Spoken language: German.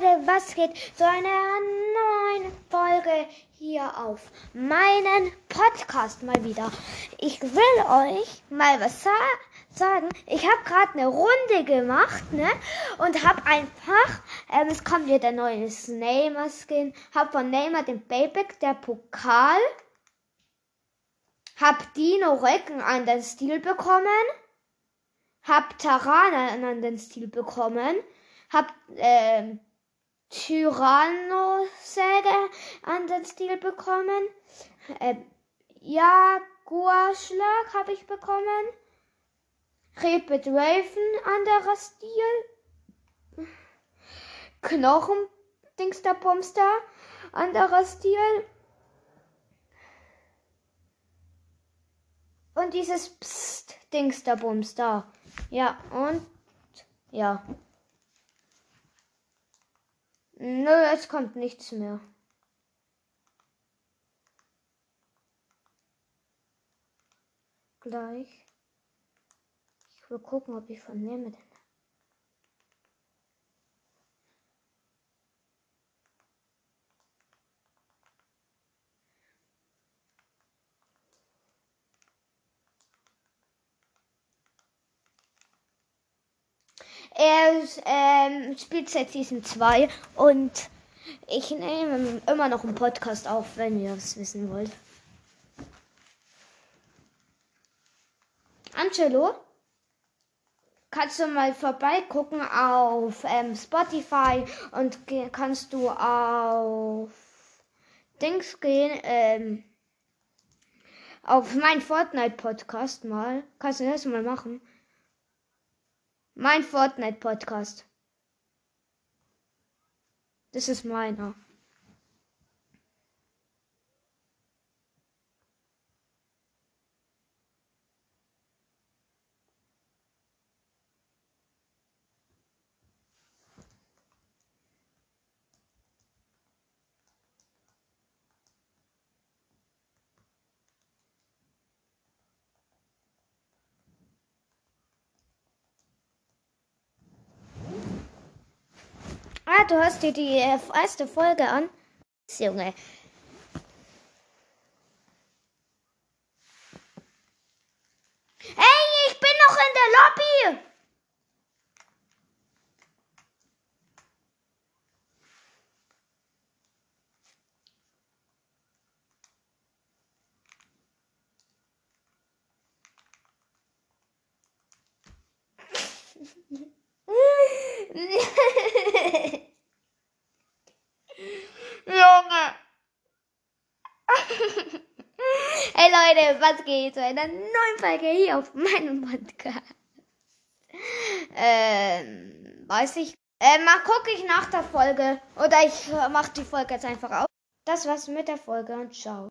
Leute, was geht zu einer neuen Folge hier auf meinen Podcast mal wieder. Ich will euch mal was sa sagen. Ich habe gerade eine Runde gemacht, ne? Und habe einfach, ähm, es kommt wieder der neue Neymar-Skin, hab von Neymar den Payback, der Pokal, hab Dino Recken an den Stil bekommen, hab Tarana an den Stil bekommen, hab äh, Tyrannosäge an den Stil bekommen. Äh, Jaguarschlag habe ich bekommen. Rapid Raven anderer Stil. Knochen Dingster Bumster anderer Stil. Und dieses Psst Dingster Bumster. Ja, und ja. Nö, es kommt nichts mehr. Gleich. Ich will gucken, ob ich von nehme denn. Er ähm, spielt seit Season 2 und ich nehme immer noch einen Podcast auf, wenn ihr es wissen wollt. Angelo, kannst du mal vorbeigucken auf ähm, Spotify und kannst du auf Dings gehen, ähm, auf mein Fortnite-Podcast mal. Kannst du das mal machen? Mein Fortnite-Podcast. Das ist meiner. Du hörst dir die äh, erste Folge an. Junge. Hey, ich bin noch in der Lobby. Junge. Hey Leute, was geht zu einer neuen Folge hier auf meinem Podcast? Ähm, weiß ich. Äh, mal gucke ich nach der Folge. Oder ich mach die Folge jetzt einfach auf. Das war's mit der Folge und ciao.